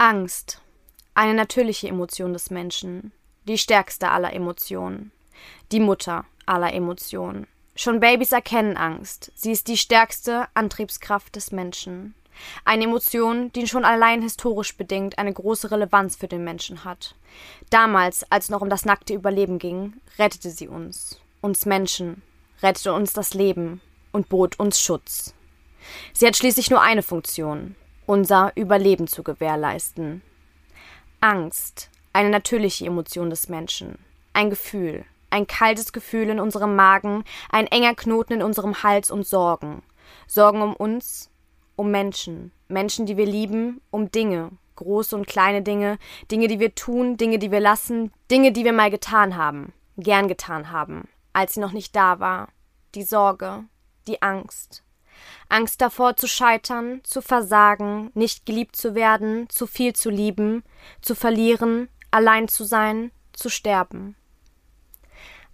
Angst. Eine natürliche Emotion des Menschen. Die stärkste aller Emotionen. Die Mutter aller Emotionen. Schon Babys erkennen Angst. Sie ist die stärkste Antriebskraft des Menschen. Eine Emotion, die schon allein historisch bedingt eine große Relevanz für den Menschen hat. Damals, als es noch um das nackte Überleben ging, rettete sie uns, uns Menschen, rettete uns das Leben und bot uns Schutz. Sie hat schließlich nur eine Funktion, unser Überleben zu gewährleisten. Angst, eine natürliche Emotion des Menschen, ein Gefühl, ein kaltes Gefühl in unserem Magen, ein enger Knoten in unserem Hals und Sorgen. Sorgen um uns, um Menschen, Menschen, die wir lieben, um Dinge, große und kleine Dinge, Dinge, die wir tun, Dinge, die wir lassen, Dinge, die wir mal getan haben, gern getan haben, als sie noch nicht da war, die Sorge, die Angst. Angst davor zu scheitern, zu versagen, nicht geliebt zu werden, zu viel zu lieben, zu verlieren, allein zu sein, zu sterben.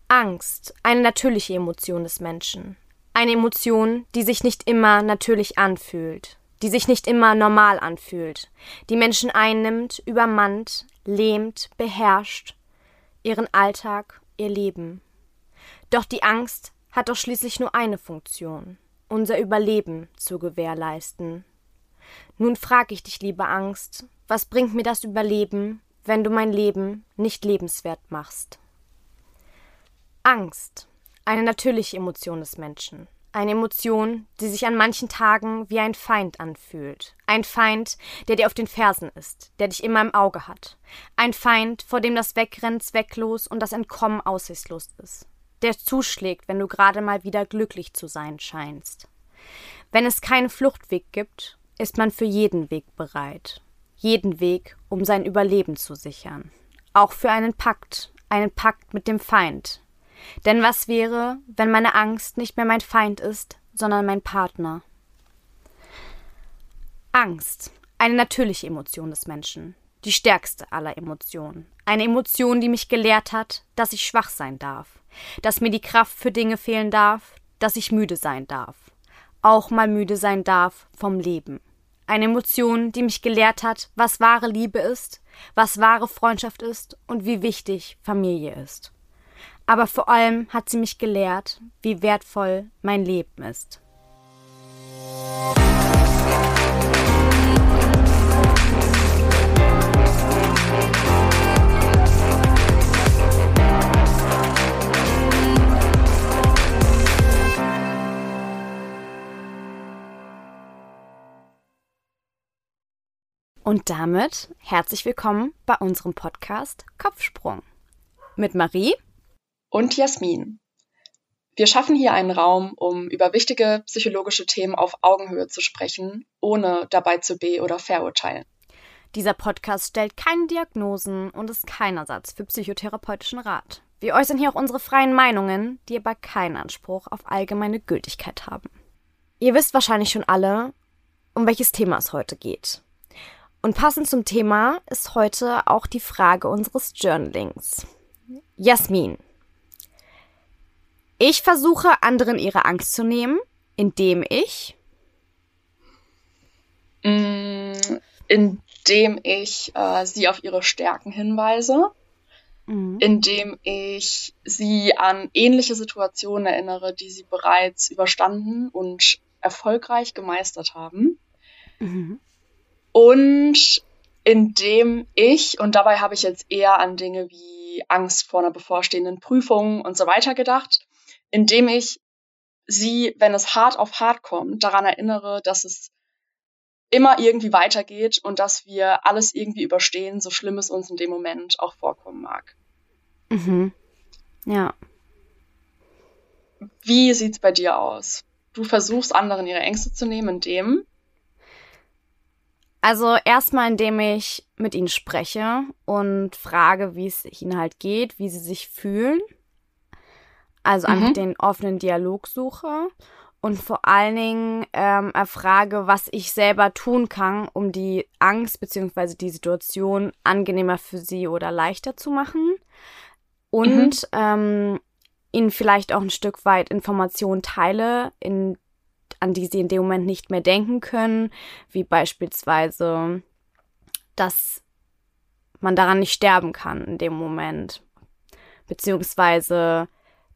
Angst, eine natürliche Emotion des Menschen. Eine Emotion, die sich nicht immer natürlich anfühlt, die sich nicht immer normal anfühlt, die Menschen einnimmt, übermannt, lähmt, beherrscht, ihren Alltag, ihr Leben. Doch die Angst hat doch schließlich nur eine Funktion, unser Überleben zu gewährleisten. Nun frag ich dich, liebe Angst, was bringt mir das Überleben, wenn du mein Leben nicht lebenswert machst? Angst eine natürliche Emotion des Menschen. Eine Emotion, die sich an manchen Tagen wie ein Feind anfühlt. Ein Feind, der dir auf den Fersen ist, der dich immer im Auge hat. Ein Feind, vor dem das Wegrennen zwecklos und das Entkommen aussichtslos ist. Der zuschlägt, wenn du gerade mal wieder glücklich zu sein scheinst. Wenn es keinen Fluchtweg gibt, ist man für jeden Weg bereit. Jeden Weg, um sein Überleben zu sichern. Auch für einen Pakt, einen Pakt mit dem Feind, denn was wäre, wenn meine Angst nicht mehr mein Feind ist, sondern mein Partner? Angst, eine natürliche Emotion des Menschen, die stärkste aller Emotionen, eine Emotion, die mich gelehrt hat, dass ich schwach sein darf, dass mir die Kraft für Dinge fehlen darf, dass ich müde sein darf, auch mal müde sein darf vom Leben. Eine Emotion, die mich gelehrt hat, was wahre Liebe ist, was wahre Freundschaft ist und wie wichtig Familie ist aber vor allem hat sie mich gelehrt, wie wertvoll mein Leben ist. Und damit herzlich willkommen bei unserem Podcast Kopfsprung mit Marie und Jasmin. Wir schaffen hier einen Raum, um über wichtige psychologische Themen auf Augenhöhe zu sprechen, ohne dabei zu be- oder verurteilen. Dieser Podcast stellt keine Diagnosen und ist kein Ersatz für psychotherapeutischen Rat. Wir äußern hier auch unsere freien Meinungen, die aber keinen Anspruch auf allgemeine Gültigkeit haben. Ihr wisst wahrscheinlich schon alle, um welches Thema es heute geht. Und passend zum Thema ist heute auch die Frage unseres Journalings. Jasmin, ich versuche anderen ihre Angst zu nehmen, indem ich. Mm, indem ich äh, sie auf ihre Stärken hinweise. Mhm. Indem ich sie an ähnliche Situationen erinnere, die sie bereits überstanden und erfolgreich gemeistert haben. Mhm. Und indem ich, und dabei habe ich jetzt eher an Dinge wie Angst vor einer bevorstehenden Prüfung und so weiter gedacht, indem ich sie, wenn es hart auf hart kommt, daran erinnere, dass es immer irgendwie weitergeht und dass wir alles irgendwie überstehen, so schlimm es uns in dem Moment auch vorkommen mag. Mhm. Ja. Wie sieht's bei dir aus? Du versuchst anderen ihre Ängste zu nehmen, indem also erstmal, indem ich mit ihnen spreche und frage, wie es ihnen halt geht, wie sie sich fühlen. Also einfach mhm. den offenen Dialog suche und vor allen Dingen ähm, erfrage, was ich selber tun kann, um die Angst bzw. die Situation angenehmer für sie oder leichter zu machen. Und mhm. ähm, ihnen vielleicht auch ein Stück weit Informationen teile, in, an die sie in dem Moment nicht mehr denken können, wie beispielsweise dass man daran nicht sterben kann in dem Moment. Beziehungsweise,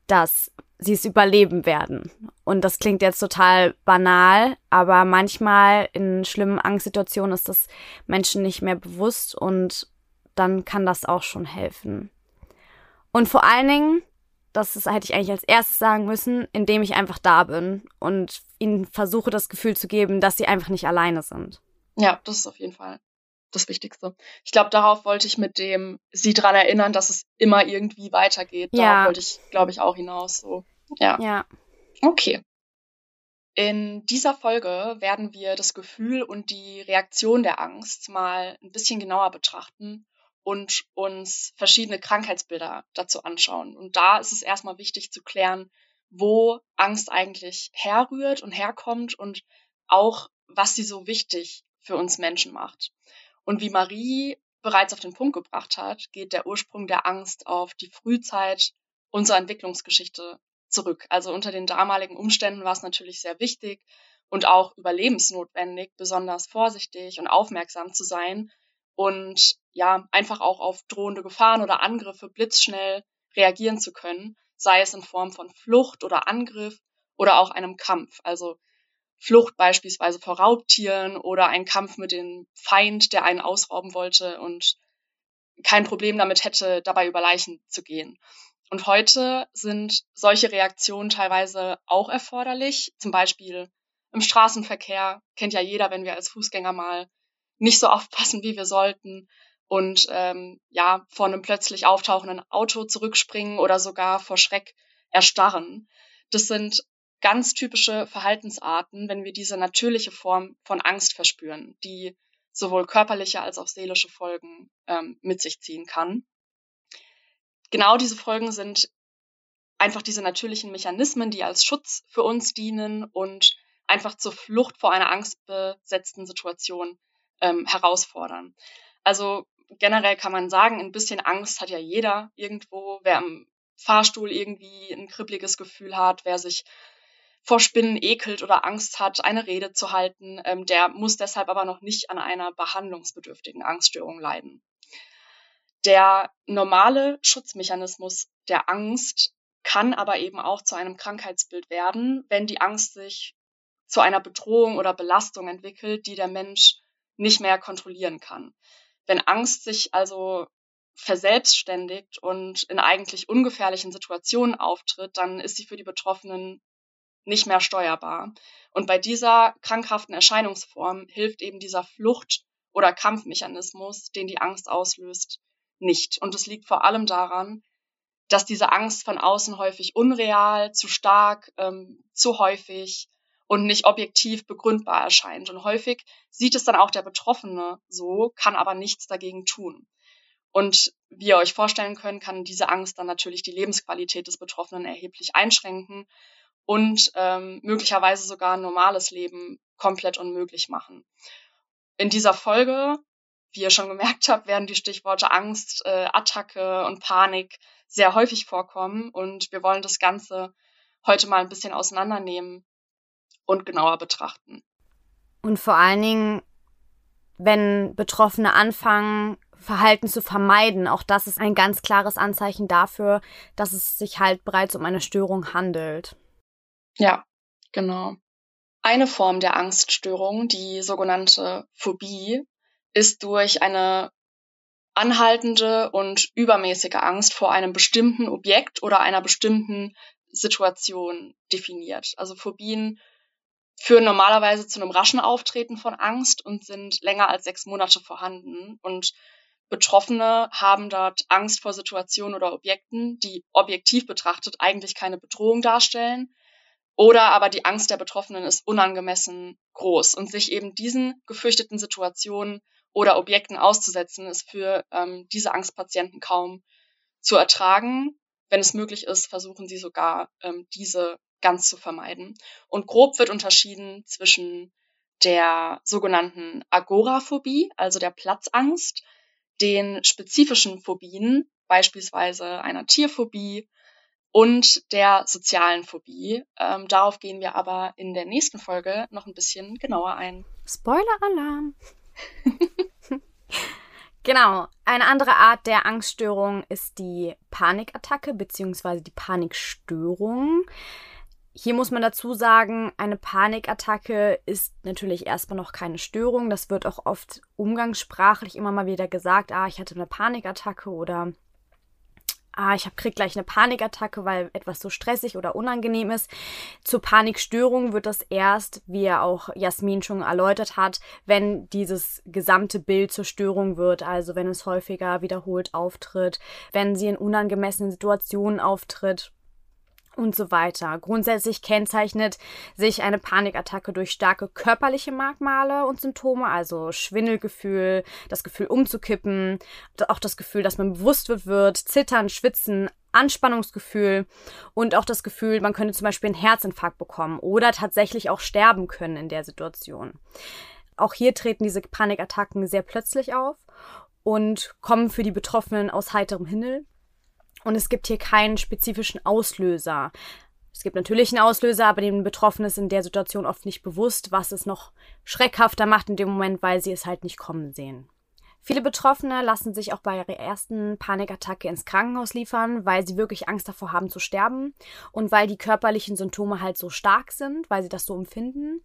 dass sie es überleben werden. Und das klingt jetzt total banal, aber manchmal in schlimmen Angstsituationen ist das Menschen nicht mehr bewusst und dann kann das auch schon helfen. Und vor allen Dingen, das ist, hätte ich eigentlich als erstes sagen müssen, indem ich einfach da bin und ihnen versuche, das Gefühl zu geben, dass sie einfach nicht alleine sind. Ja, das ist auf jeden Fall das Wichtigste. Ich glaube, darauf wollte ich mit dem sie daran erinnern, dass es immer irgendwie weitergeht. Ja. Darauf wollte ich, glaube ich, auch hinaus. So. Ja. Ja. Okay. In dieser Folge werden wir das Gefühl und die Reaktion der Angst mal ein bisschen genauer betrachten und uns verschiedene Krankheitsbilder dazu anschauen. Und da ist es erstmal wichtig zu klären, wo Angst eigentlich herrührt und herkommt und auch, was sie so wichtig für uns Menschen macht. Und wie Marie bereits auf den Punkt gebracht hat, geht der Ursprung der Angst auf die Frühzeit unserer Entwicklungsgeschichte zurück. Also unter den damaligen Umständen war es natürlich sehr wichtig und auch überlebensnotwendig, besonders vorsichtig und aufmerksam zu sein und ja, einfach auch auf drohende Gefahren oder Angriffe blitzschnell reagieren zu können, sei es in Form von Flucht oder Angriff oder auch einem Kampf. Also Flucht beispielsweise vor Raubtieren oder ein Kampf mit dem Feind, der einen ausrauben wollte und kein Problem damit hätte, dabei über Leichen zu gehen. Und heute sind solche Reaktionen teilweise auch erforderlich. Zum Beispiel im Straßenverkehr kennt ja jeder, wenn wir als Fußgänger mal nicht so aufpassen, wie wir sollten und ähm, ja vor einem plötzlich auftauchenden Auto zurückspringen oder sogar vor Schreck erstarren. Das sind ganz typische Verhaltensarten, wenn wir diese natürliche Form von Angst verspüren, die sowohl körperliche als auch seelische Folgen ähm, mit sich ziehen kann. Genau diese Folgen sind einfach diese natürlichen Mechanismen, die als Schutz für uns dienen und einfach zur Flucht vor einer angstbesetzten Situation ähm, herausfordern. Also generell kann man sagen, ein bisschen Angst hat ja jeder irgendwo, wer im Fahrstuhl irgendwie ein kribbeliges Gefühl hat, wer sich vor Spinnen ekelt oder Angst hat, eine Rede zu halten, ähm, der muss deshalb aber noch nicht an einer behandlungsbedürftigen Angststörung leiden. Der normale Schutzmechanismus der Angst kann aber eben auch zu einem Krankheitsbild werden, wenn die Angst sich zu einer Bedrohung oder Belastung entwickelt, die der Mensch nicht mehr kontrollieren kann. Wenn Angst sich also verselbstständigt und in eigentlich ungefährlichen Situationen auftritt, dann ist sie für die Betroffenen nicht mehr steuerbar. Und bei dieser krankhaften Erscheinungsform hilft eben dieser Flucht- oder Kampfmechanismus, den die Angst auslöst, nicht. Und es liegt vor allem daran, dass diese Angst von außen häufig unreal, zu stark, ähm, zu häufig und nicht objektiv begründbar erscheint. Und häufig sieht es dann auch der Betroffene so, kann aber nichts dagegen tun. Und wie ihr euch vorstellen könnt, kann diese Angst dann natürlich die Lebensqualität des Betroffenen erheblich einschränken und ähm, möglicherweise sogar ein normales Leben komplett unmöglich machen. In dieser Folge, wie ihr schon gemerkt habt, werden die Stichworte Angst, äh, Attacke und Panik sehr häufig vorkommen und wir wollen das Ganze heute mal ein bisschen auseinandernehmen und genauer betrachten. Und vor allen Dingen, wenn Betroffene anfangen, Verhalten zu vermeiden, auch das ist ein ganz klares Anzeichen dafür, dass es sich halt bereits um eine Störung handelt. Ja, genau. Eine Form der Angststörung, die sogenannte Phobie, ist durch eine anhaltende und übermäßige Angst vor einem bestimmten Objekt oder einer bestimmten Situation definiert. Also Phobien führen normalerweise zu einem raschen Auftreten von Angst und sind länger als sechs Monate vorhanden. Und Betroffene haben dort Angst vor Situationen oder Objekten, die objektiv betrachtet eigentlich keine Bedrohung darstellen, oder aber die Angst der Betroffenen ist unangemessen groß und sich eben diesen gefürchteten Situationen oder Objekten auszusetzen, ist für ähm, diese Angstpatienten kaum zu ertragen. Wenn es möglich ist, versuchen sie sogar, ähm, diese ganz zu vermeiden. Und grob wird unterschieden zwischen der sogenannten Agoraphobie, also der Platzangst, den spezifischen Phobien, beispielsweise einer Tierphobie und der sozialen Phobie. Ähm, darauf gehen wir aber in der nächsten Folge noch ein bisschen genauer ein. Spoiler-Alarm! Genau. Eine andere Art der Angststörung ist die Panikattacke bzw. die Panikstörung. Hier muss man dazu sagen, eine Panikattacke ist natürlich erstmal noch keine Störung. Das wird auch oft umgangssprachlich immer mal wieder gesagt, ah, ich hatte eine Panikattacke oder ah, ich krieg gleich eine Panikattacke, weil etwas so stressig oder unangenehm ist. Zur Panikstörung wird das erst, wie ja auch Jasmin schon erläutert hat, wenn dieses gesamte Bild zur Störung wird, also wenn es häufiger wiederholt auftritt, wenn sie in unangemessenen Situationen auftritt und so weiter. Grundsätzlich kennzeichnet sich eine Panikattacke durch starke körperliche Merkmale und Symptome, also Schwindelgefühl, das Gefühl umzukippen, auch das Gefühl, dass man bewusst wird, Zittern, Schwitzen, Anspannungsgefühl und auch das Gefühl, man könnte zum Beispiel einen Herzinfarkt bekommen oder tatsächlich auch sterben können in der Situation. Auch hier treten diese Panikattacken sehr plötzlich auf und kommen für die Betroffenen aus heiterem Himmel. Und es gibt hier keinen spezifischen Auslöser. Es gibt natürlich einen Auslöser, aber den Betroffenen ist in der Situation oft nicht bewusst, was es noch schreckhafter macht in dem Moment, weil sie es halt nicht kommen sehen. Viele Betroffene lassen sich auch bei ihrer ersten Panikattacke ins Krankenhaus liefern, weil sie wirklich Angst davor haben zu sterben und weil die körperlichen Symptome halt so stark sind, weil sie das so empfinden.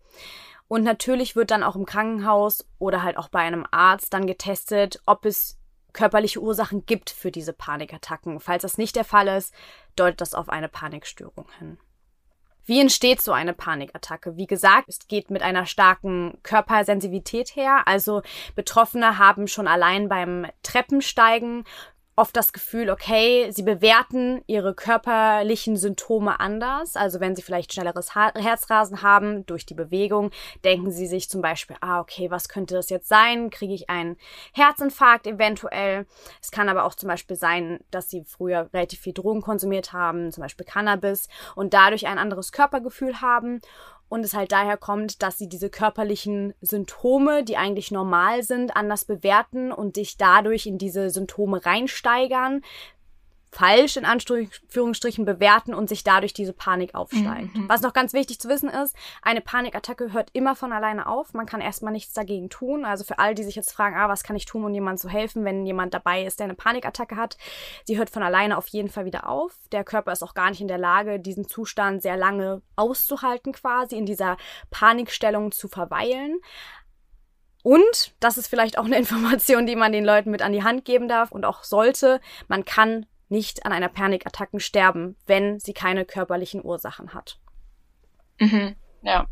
Und natürlich wird dann auch im Krankenhaus oder halt auch bei einem Arzt dann getestet, ob es körperliche Ursachen gibt für diese Panikattacken. Falls das nicht der Fall ist, deutet das auf eine Panikstörung hin. Wie entsteht so eine Panikattacke? Wie gesagt, es geht mit einer starken Körpersensitivität her. Also Betroffene haben schon allein beim Treppensteigen oft das Gefühl, okay, sie bewerten ihre körperlichen Symptome anders. Also wenn sie vielleicht schnelleres Herzrasen haben durch die Bewegung, denken sie sich zum Beispiel, ah, okay, was könnte das jetzt sein? Kriege ich einen Herzinfarkt eventuell? Es kann aber auch zum Beispiel sein, dass sie früher relativ viel Drogen konsumiert haben, zum Beispiel Cannabis, und dadurch ein anderes Körpergefühl haben und es halt daher kommt, dass sie diese körperlichen Symptome, die eigentlich normal sind, anders bewerten und dich dadurch in diese Symptome reinsteigern, falsch in Anführungsstrichen bewerten und sich dadurch diese Panik aufsteigt. Mhm. Was noch ganz wichtig zu wissen ist, eine Panikattacke hört immer von alleine auf. Man kann erstmal nichts dagegen tun. Also für all die sich jetzt fragen, ah, was kann ich tun, um jemandem zu helfen, wenn jemand dabei ist, der eine Panikattacke hat, sie hört von alleine auf jeden Fall wieder auf. Der Körper ist auch gar nicht in der Lage, diesen Zustand sehr lange auszuhalten, quasi in dieser Panikstellung zu verweilen. Und, das ist vielleicht auch eine Information, die man den Leuten mit an die Hand geben darf und auch sollte, man kann nicht an einer Panikattacken sterben, wenn sie keine körperlichen Ursachen hat. Mhm, ja.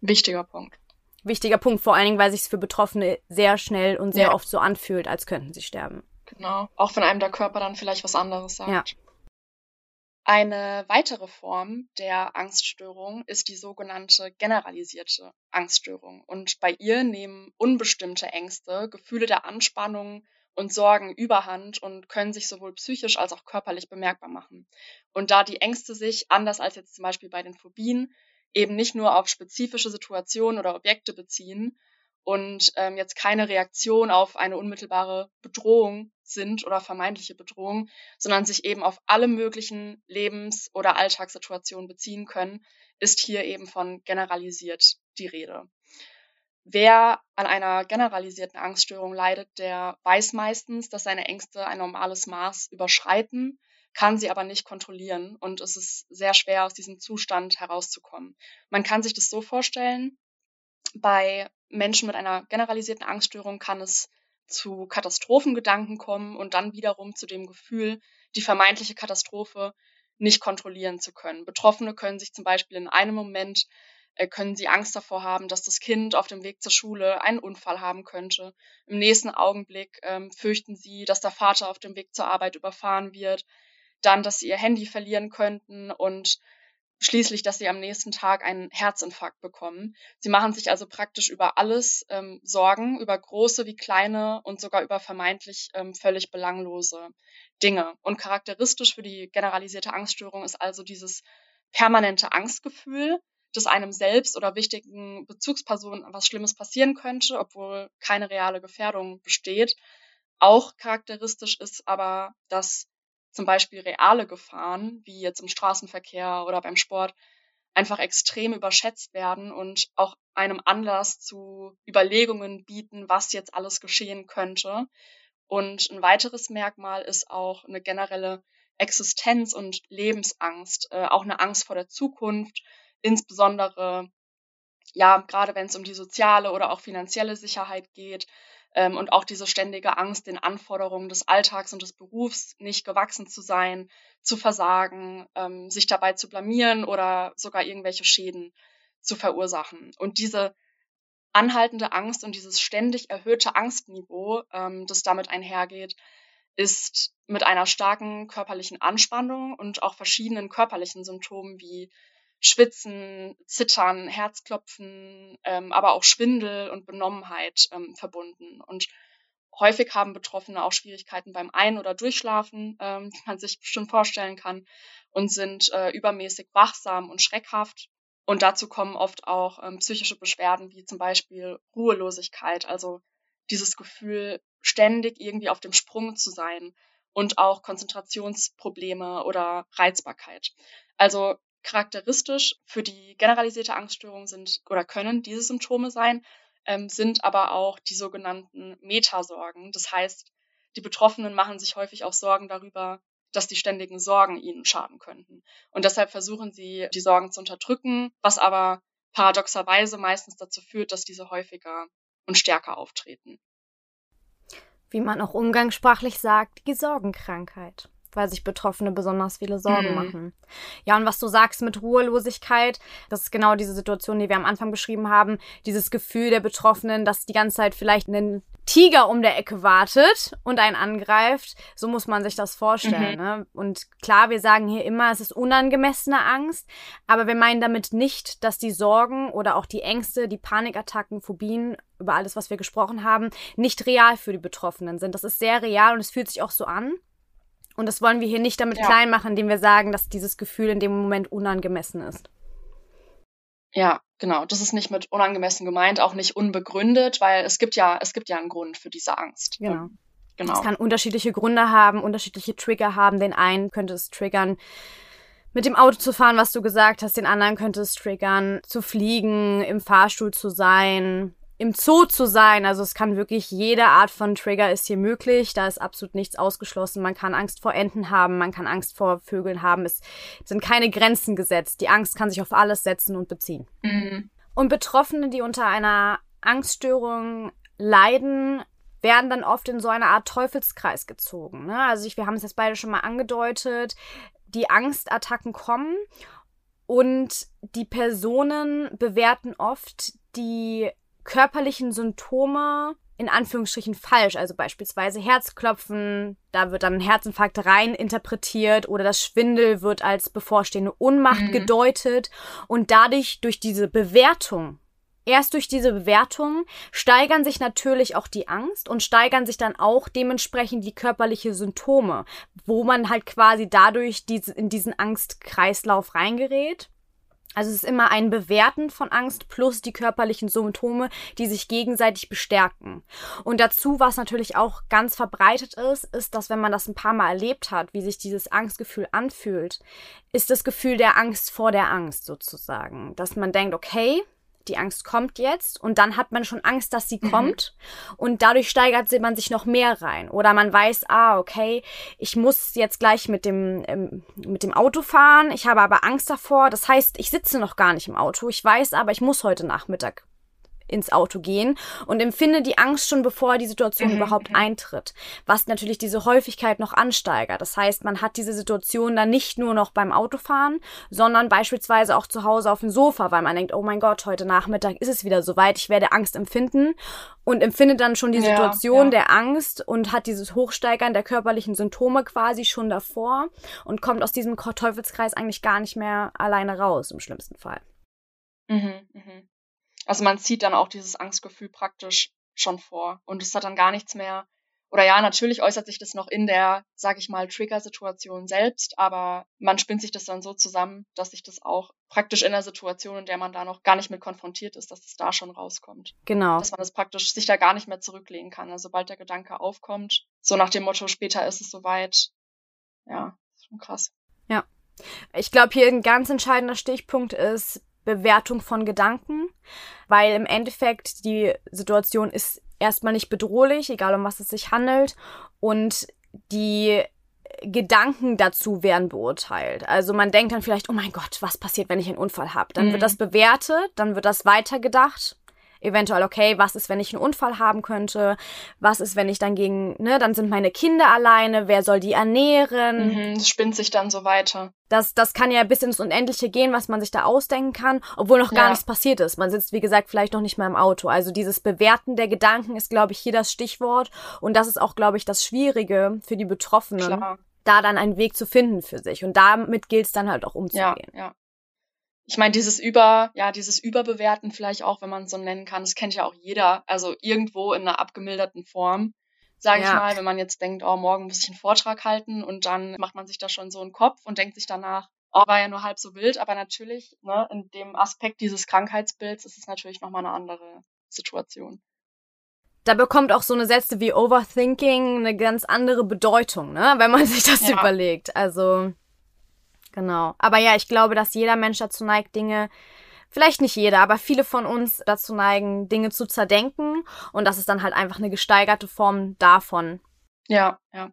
Wichtiger Punkt. Wichtiger Punkt, vor allen Dingen, weil sich es für Betroffene sehr schnell und sehr ja. oft so anfühlt, als könnten sie sterben. Genau. Auch wenn einem der Körper dann vielleicht was anderes sagt. Ja. Eine weitere Form der Angststörung ist die sogenannte generalisierte Angststörung. Und bei ihr nehmen unbestimmte Ängste, Gefühle der Anspannung, und Sorgen überhand und können sich sowohl psychisch als auch körperlich bemerkbar machen. Und da die Ängste sich, anders als jetzt zum Beispiel bei den Phobien, eben nicht nur auf spezifische Situationen oder Objekte beziehen und ähm, jetzt keine Reaktion auf eine unmittelbare Bedrohung sind oder vermeintliche Bedrohung, sondern sich eben auf alle möglichen Lebens- oder Alltagssituationen beziehen können, ist hier eben von generalisiert die Rede. Wer an einer generalisierten Angststörung leidet, der weiß meistens, dass seine Ängste ein normales Maß überschreiten, kann sie aber nicht kontrollieren und es ist sehr schwer, aus diesem Zustand herauszukommen. Man kann sich das so vorstellen, bei Menschen mit einer generalisierten Angststörung kann es zu Katastrophengedanken kommen und dann wiederum zu dem Gefühl, die vermeintliche Katastrophe nicht kontrollieren zu können. Betroffene können sich zum Beispiel in einem Moment können sie Angst davor haben, dass das Kind auf dem Weg zur Schule einen Unfall haben könnte. Im nächsten Augenblick ähm, fürchten sie, dass der Vater auf dem Weg zur Arbeit überfahren wird, dann, dass sie ihr Handy verlieren könnten und schließlich, dass sie am nächsten Tag einen Herzinfarkt bekommen. Sie machen sich also praktisch über alles ähm, Sorgen, über große wie kleine und sogar über vermeintlich ähm, völlig belanglose Dinge. Und charakteristisch für die generalisierte Angststörung ist also dieses permanente Angstgefühl, dass einem selbst oder wichtigen Bezugspersonen was Schlimmes passieren könnte, obwohl keine reale Gefährdung besteht. Auch charakteristisch ist aber, dass zum Beispiel reale Gefahren, wie jetzt im Straßenverkehr oder beim Sport, einfach extrem überschätzt werden und auch einem Anlass zu Überlegungen bieten, was jetzt alles geschehen könnte. Und ein weiteres Merkmal ist auch eine generelle Existenz- und Lebensangst, äh, auch eine Angst vor der Zukunft, insbesondere ja, gerade wenn es um die soziale oder auch finanzielle Sicherheit geht ähm, und auch diese ständige Angst, den Anforderungen des Alltags und des Berufs nicht gewachsen zu sein, zu versagen, ähm, sich dabei zu blamieren oder sogar irgendwelche Schäden zu verursachen. Und diese anhaltende Angst und dieses ständig erhöhte Angstniveau, ähm, das damit einhergeht, ist mit einer starken körperlichen Anspannung und auch verschiedenen körperlichen Symptomen wie Schwitzen, Zittern, Herzklopfen, ähm, aber auch Schwindel und Benommenheit ähm, verbunden. Und häufig haben Betroffene auch Schwierigkeiten beim Ein- oder Durchschlafen, ähm, die man sich bestimmt vorstellen kann, und sind äh, übermäßig wachsam und schreckhaft. Und dazu kommen oft auch ähm, psychische Beschwerden wie zum Beispiel Ruhelosigkeit, also dieses Gefühl, ständig irgendwie auf dem Sprung zu sein und auch Konzentrationsprobleme oder Reizbarkeit. Also charakteristisch für die generalisierte Angststörung sind oder können diese Symptome sein, ähm, sind aber auch die sogenannten Metasorgen. Das heißt, die Betroffenen machen sich häufig auch Sorgen darüber, dass die ständigen Sorgen ihnen schaden könnten. Und deshalb versuchen sie, die Sorgen zu unterdrücken, was aber paradoxerweise meistens dazu führt, dass diese häufiger und stärker auftreten. Wie man auch umgangssprachlich sagt, die Sorgenkrankheit weil sich Betroffene besonders viele Sorgen mhm. machen. Ja, und was du sagst mit Ruhelosigkeit, das ist genau diese Situation, die wir am Anfang beschrieben haben. Dieses Gefühl der Betroffenen, dass die ganze Zeit vielleicht ein Tiger um der Ecke wartet und einen angreift. So muss man sich das vorstellen. Mhm. Ne? Und klar, wir sagen hier immer, es ist unangemessene Angst, aber wir meinen damit nicht, dass die Sorgen oder auch die Ängste, die Panikattacken, Phobien, über alles, was wir gesprochen haben, nicht real für die Betroffenen sind. Das ist sehr real und es fühlt sich auch so an. Und das wollen wir hier nicht damit ja. klein machen, indem wir sagen, dass dieses Gefühl in dem Moment unangemessen ist. Ja, genau. Das ist nicht mit unangemessen gemeint, auch nicht unbegründet, weil es gibt ja, es gibt ja einen Grund für diese Angst. Genau. Genau. Es kann unterschiedliche Gründe haben, unterschiedliche Trigger haben. Den einen könnte es triggern, mit dem Auto zu fahren, was du gesagt hast. Den anderen könnte es triggern, zu fliegen, im Fahrstuhl zu sein, im Zoo zu sein. Also es kann wirklich jede Art von Trigger ist hier möglich. Da ist absolut nichts ausgeschlossen. Man kann Angst vor Enten haben, man kann Angst vor Vögeln haben. Es sind keine Grenzen gesetzt. Die Angst kann sich auf alles setzen und beziehen. Mhm. Und Betroffene, die unter einer Angststörung leiden, werden dann oft in so eine Art Teufelskreis gezogen. Ne? Also ich, wir haben es jetzt beide schon mal angedeutet. Die Angstattacken kommen und die Personen bewerten oft die körperlichen Symptome in Anführungsstrichen falsch. Also beispielsweise Herzklopfen, da wird dann ein Herzinfarkt rein interpretiert oder das Schwindel wird als bevorstehende Unmacht mhm. gedeutet und dadurch durch diese Bewertung Erst durch diese Bewertung steigern sich natürlich auch die Angst und steigern sich dann auch dementsprechend die körperliche Symptome, wo man halt quasi dadurch diese, in diesen Angstkreislauf reingerät. Also es ist immer ein Bewerten von Angst plus die körperlichen Symptome, die sich gegenseitig bestärken. Und dazu, was natürlich auch ganz verbreitet ist, ist, dass wenn man das ein paar Mal erlebt hat, wie sich dieses Angstgefühl anfühlt, ist das Gefühl der Angst vor der Angst sozusagen. Dass man denkt, okay, die Angst kommt jetzt und dann hat man schon Angst, dass sie mhm. kommt und dadurch steigert man sich noch mehr rein. Oder man weiß, ah, okay, ich muss jetzt gleich mit dem ähm, mit dem Auto fahren, ich habe aber Angst davor, das heißt, ich sitze noch gar nicht im Auto, ich weiß aber, ich muss heute Nachmittag ins Auto gehen und empfinde die Angst schon bevor die Situation mhm. überhaupt mhm. eintritt, was natürlich diese Häufigkeit noch ansteigert. Das heißt, man hat diese Situation dann nicht nur noch beim Autofahren, sondern beispielsweise auch zu Hause auf dem Sofa, weil man denkt, oh mein Gott, heute Nachmittag ist es wieder soweit, ich werde Angst empfinden und empfindet dann schon die Situation ja, der Angst und hat dieses Hochsteigern der körperlichen Symptome quasi schon davor und kommt aus diesem Teufelskreis eigentlich gar nicht mehr alleine raus, im schlimmsten Fall. Mhm, mh. Also man zieht dann auch dieses Angstgefühl praktisch schon vor und es hat dann gar nichts mehr. Oder ja, natürlich äußert sich das noch in der, sag ich mal, Trigger-Situation selbst, aber man spinnt sich das dann so zusammen, dass sich das auch praktisch in der Situation, in der man da noch gar nicht mit konfrontiert ist, dass es da schon rauskommt. Genau. Dass man das praktisch sich da gar nicht mehr zurücklehnen kann. Also sobald der Gedanke aufkommt, so nach dem Motto, später ist es soweit, ja, schon krass. Ja. Ich glaube, hier ein ganz entscheidender Stichpunkt ist Bewertung von Gedanken, weil im Endeffekt die Situation ist erstmal nicht bedrohlich, egal um was es sich handelt. Und die Gedanken dazu werden beurteilt. Also man denkt dann vielleicht, oh mein Gott, was passiert, wenn ich einen Unfall habe? Dann mhm. wird das bewertet, dann wird das weitergedacht eventuell, okay, was ist, wenn ich einen Unfall haben könnte? Was ist, wenn ich dann gegen, ne, dann sind meine Kinder alleine, wer soll die ernähren? Mhm, das spinnt sich dann so weiter. Das, das kann ja bis ins Unendliche gehen, was man sich da ausdenken kann, obwohl noch gar ja. nichts passiert ist. Man sitzt, wie gesagt, vielleicht noch nicht mal im Auto. Also dieses Bewerten der Gedanken ist, glaube ich, hier das Stichwort. Und das ist auch, glaube ich, das Schwierige für die Betroffenen. Klar. Da dann einen Weg zu finden für sich. Und damit gilt es dann halt auch umzugehen. Ja, ja ich meine, dieses Über, ja, dieses Überbewerten vielleicht auch, wenn man es so nennen kann, das kennt ja auch jeder. Also irgendwo in einer abgemilderten Form, sage ja. ich mal, wenn man jetzt denkt, oh, morgen muss ich einen Vortrag halten und dann macht man sich da schon so einen Kopf und denkt sich danach, oh, war ja nur halb so wild. Aber natürlich, ne, in dem Aspekt dieses Krankheitsbilds ist es natürlich nochmal eine andere Situation. Da bekommt auch so eine Sätze wie Overthinking eine ganz andere Bedeutung, ne, wenn man sich das ja. überlegt. Also Genau. Aber ja, ich glaube, dass jeder Mensch dazu neigt, Dinge, vielleicht nicht jeder, aber viele von uns dazu neigen, Dinge zu zerdenken. Und das ist dann halt einfach eine gesteigerte Form davon. Ja, ja.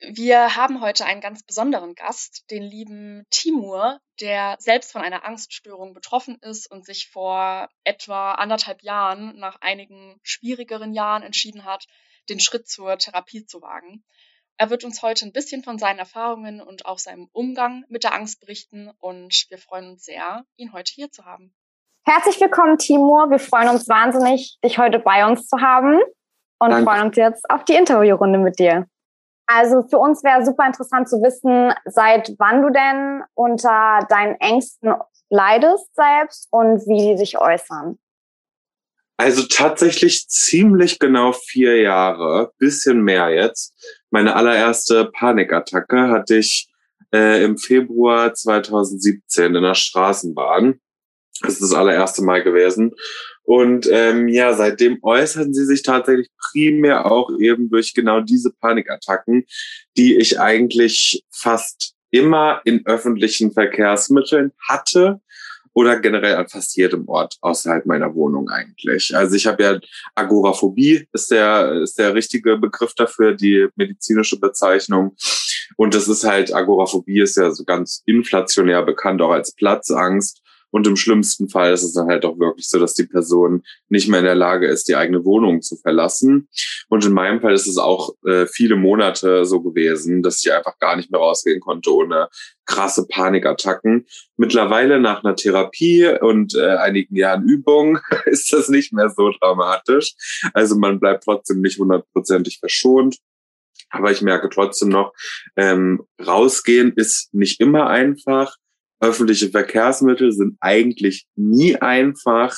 Wir haben heute einen ganz besonderen Gast, den lieben Timur, der selbst von einer Angststörung betroffen ist und sich vor etwa anderthalb Jahren, nach einigen schwierigeren Jahren, entschieden hat, den Schritt zur Therapie zu wagen. Er wird uns heute ein bisschen von seinen Erfahrungen und auch seinem Umgang mit der Angst berichten und wir freuen uns sehr, ihn heute hier zu haben. Herzlich willkommen, Timur. Wir freuen uns wahnsinnig, dich heute bei uns zu haben und Danke. freuen uns jetzt auf die Interviewrunde mit dir. Also für uns wäre super interessant zu wissen, seit wann du denn unter deinen Ängsten leidest selbst und wie die sich äußern. Also tatsächlich ziemlich genau vier Jahre, bisschen mehr jetzt. Meine allererste Panikattacke hatte ich äh, im Februar 2017 in der Straßenbahn. Das ist das allererste Mal gewesen. Und ähm, ja, seitdem äußern sie sich tatsächlich primär auch eben durch genau diese Panikattacken, die ich eigentlich fast immer in öffentlichen Verkehrsmitteln hatte oder generell an fast jedem Ort außerhalb meiner Wohnung eigentlich. Also ich habe ja Agoraphobie ist der ist der richtige Begriff dafür, die medizinische Bezeichnung. Und das ist halt Agoraphobie ist ja so ganz inflationär bekannt auch als Platzangst. Und im schlimmsten Fall ist es dann halt auch wirklich so, dass die Person nicht mehr in der Lage ist, die eigene Wohnung zu verlassen. Und in meinem Fall ist es auch äh, viele Monate so gewesen, dass ich einfach gar nicht mehr rausgehen konnte ohne krasse Panikattacken. Mittlerweile nach einer Therapie und äh, einigen Jahren Übung ist das nicht mehr so dramatisch. Also man bleibt trotzdem nicht hundertprozentig verschont. Aber ich merke trotzdem noch, ähm, rausgehen ist nicht immer einfach. Öffentliche Verkehrsmittel sind eigentlich nie einfach.